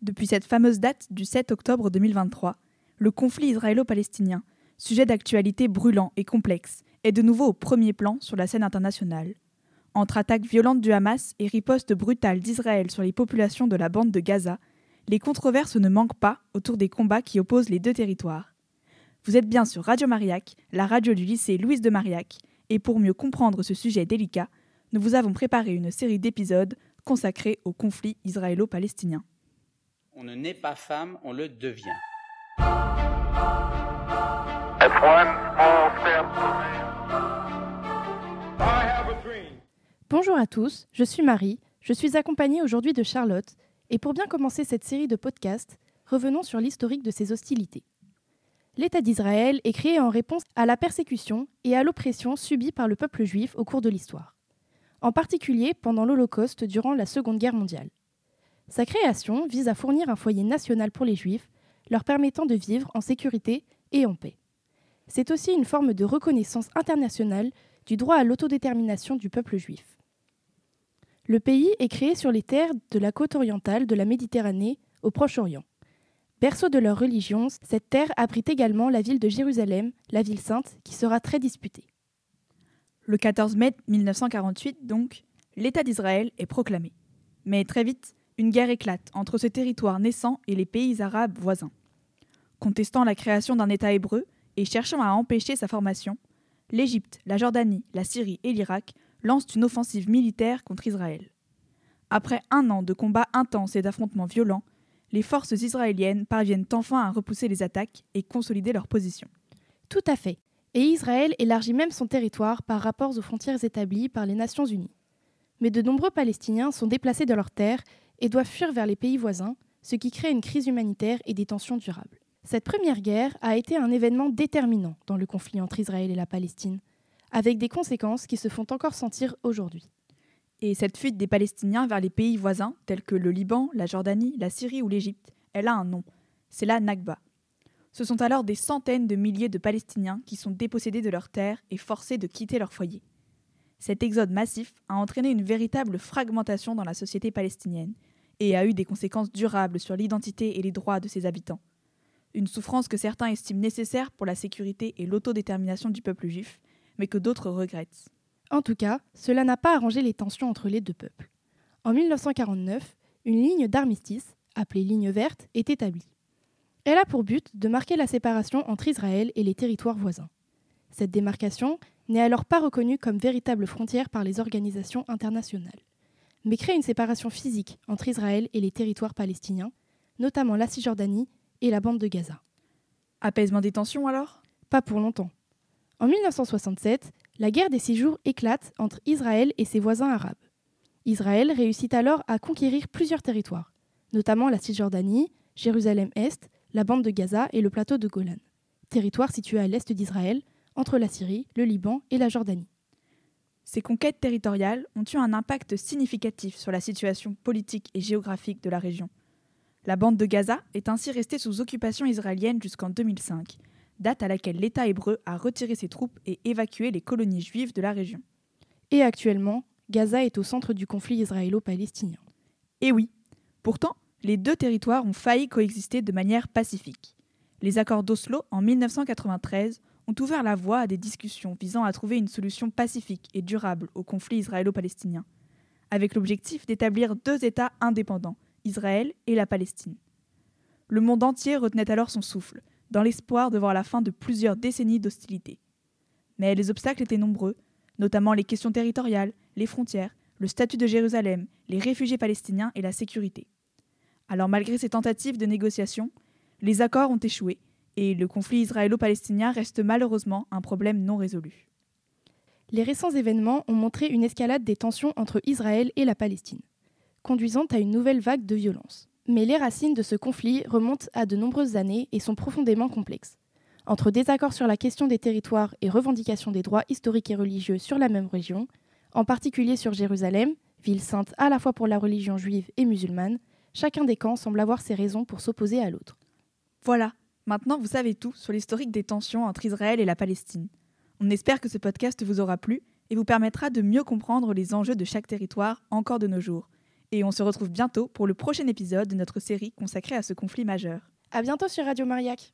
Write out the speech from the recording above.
Depuis cette fameuse date du 7 octobre 2023, le conflit israélo-palestinien, sujet d'actualité brûlant et complexe, est de nouveau au premier plan sur la scène internationale. Entre attaques violentes du Hamas et ripostes brutales d'Israël sur les populations de la bande de Gaza, les controverses ne manquent pas autour des combats qui opposent les deux territoires. Vous êtes bien sur Radio Mariac, la radio du lycée Louise de Mariac, et pour mieux comprendre ce sujet délicat, nous vous avons préparé une série d'épisodes consacrés au conflit israélo-palestinien. On ne naît pas femme, on le devient. Bonjour à tous, je suis Marie, je suis accompagnée aujourd'hui de Charlotte, et pour bien commencer cette série de podcasts, revenons sur l'historique de ces hostilités. L'État d'Israël est créé en réponse à la persécution et à l'oppression subie par le peuple juif au cours de l'histoire, en particulier pendant l'Holocauste durant la Seconde Guerre mondiale. Sa création vise à fournir un foyer national pour les juifs, leur permettant de vivre en sécurité et en paix. C'est aussi une forme de reconnaissance internationale du droit à l'autodétermination du peuple juif. Le pays est créé sur les terres de la côte orientale de la Méditerranée au Proche-Orient. Berceau de leur religion, cette terre abrite également la ville de Jérusalem, la ville sainte, qui sera très disputée. Le 14 mai 1948, donc, l'État d'Israël est proclamé. Mais très vite, une guerre éclate entre ce territoire naissant et les pays arabes voisins. Contestant la création d'un État hébreu et cherchant à empêcher sa formation, l'Égypte, la Jordanie, la Syrie et l'Irak lancent une offensive militaire contre Israël. Après un an de combats intenses et d'affrontements violents, les forces israéliennes parviennent enfin à repousser les attaques et consolider leur position. Tout à fait. Et Israël élargit même son territoire par rapport aux frontières établies par les Nations Unies. Mais de nombreux Palestiniens sont déplacés de leurs terres et doivent fuir vers les pays voisins, ce qui crée une crise humanitaire et des tensions durables. Cette première guerre a été un événement déterminant dans le conflit entre Israël et la Palestine, avec des conséquences qui se font encore sentir aujourd'hui. Et cette fuite des Palestiniens vers les pays voisins, tels que le Liban, la Jordanie, la Syrie ou l'Égypte, elle a un nom. C'est la Nakba. Ce sont alors des centaines de milliers de Palestiniens qui sont dépossédés de leurs terres et forcés de quitter leur foyer. Cet exode massif a entraîné une véritable fragmentation dans la société palestinienne et a eu des conséquences durables sur l'identité et les droits de ses habitants. Une souffrance que certains estiment nécessaire pour la sécurité et l'autodétermination du peuple juif, mais que d'autres regrettent. En tout cas, cela n'a pas arrangé les tensions entre les deux peuples. En 1949, une ligne d'armistice, appelée ligne verte, est établie. Elle a pour but de marquer la séparation entre Israël et les territoires voisins. Cette démarcation n'est alors pas reconnue comme véritable frontière par les organisations internationales, mais crée une séparation physique entre Israël et les territoires palestiniens, notamment la Cisjordanie et la bande de Gaza. Apaisement des tensions alors? Pas pour longtemps. En 1967, la guerre des six jours éclate entre Israël et ses voisins arabes. Israël réussit alors à conquérir plusieurs territoires, notamment la Cisjordanie, Jérusalem-Est, la bande de Gaza et le plateau de Golan, territoires situés à l'est d'Israël, entre la Syrie, le Liban et la Jordanie. Ces conquêtes territoriales ont eu un impact significatif sur la situation politique et géographique de la région. La bande de Gaza est ainsi restée sous occupation israélienne jusqu'en 2005, date à laquelle l'État hébreu a retiré ses troupes et évacué les colonies juives de la région. Et actuellement, Gaza est au centre du conflit israélo-palestinien. Et oui, pourtant, les deux territoires ont failli coexister de manière pacifique. Les accords d'Oslo en 1993 ont ouvert la voie à des discussions visant à trouver une solution pacifique et durable au conflit israélo-palestinien, avec l'objectif d'établir deux États indépendants, Israël et la Palestine. Le monde entier retenait alors son souffle, dans l'espoir de voir la fin de plusieurs décennies d'hostilité. Mais les obstacles étaient nombreux, notamment les questions territoriales, les frontières, le statut de Jérusalem, les réfugiés palestiniens et la sécurité. Alors malgré ces tentatives de négociation, les accords ont échoué et le conflit israélo-palestinien reste malheureusement un problème non résolu. Les récents événements ont montré une escalade des tensions entre Israël et la Palestine, conduisant à une nouvelle vague de violence. Mais les racines de ce conflit remontent à de nombreuses années et sont profondément complexes. Entre désaccords sur la question des territoires et revendication des droits historiques et religieux sur la même région, en particulier sur Jérusalem, ville sainte à la fois pour la religion juive et musulmane, chacun des camps semble avoir ses raisons pour s'opposer à l'autre. Voilà, maintenant vous savez tout sur l'historique des tensions entre Israël et la Palestine. On espère que ce podcast vous aura plu et vous permettra de mieux comprendre les enjeux de chaque territoire encore de nos jours Et on se retrouve bientôt pour le prochain épisode de notre série consacrée à ce conflit majeur. À bientôt sur Radio Mariac.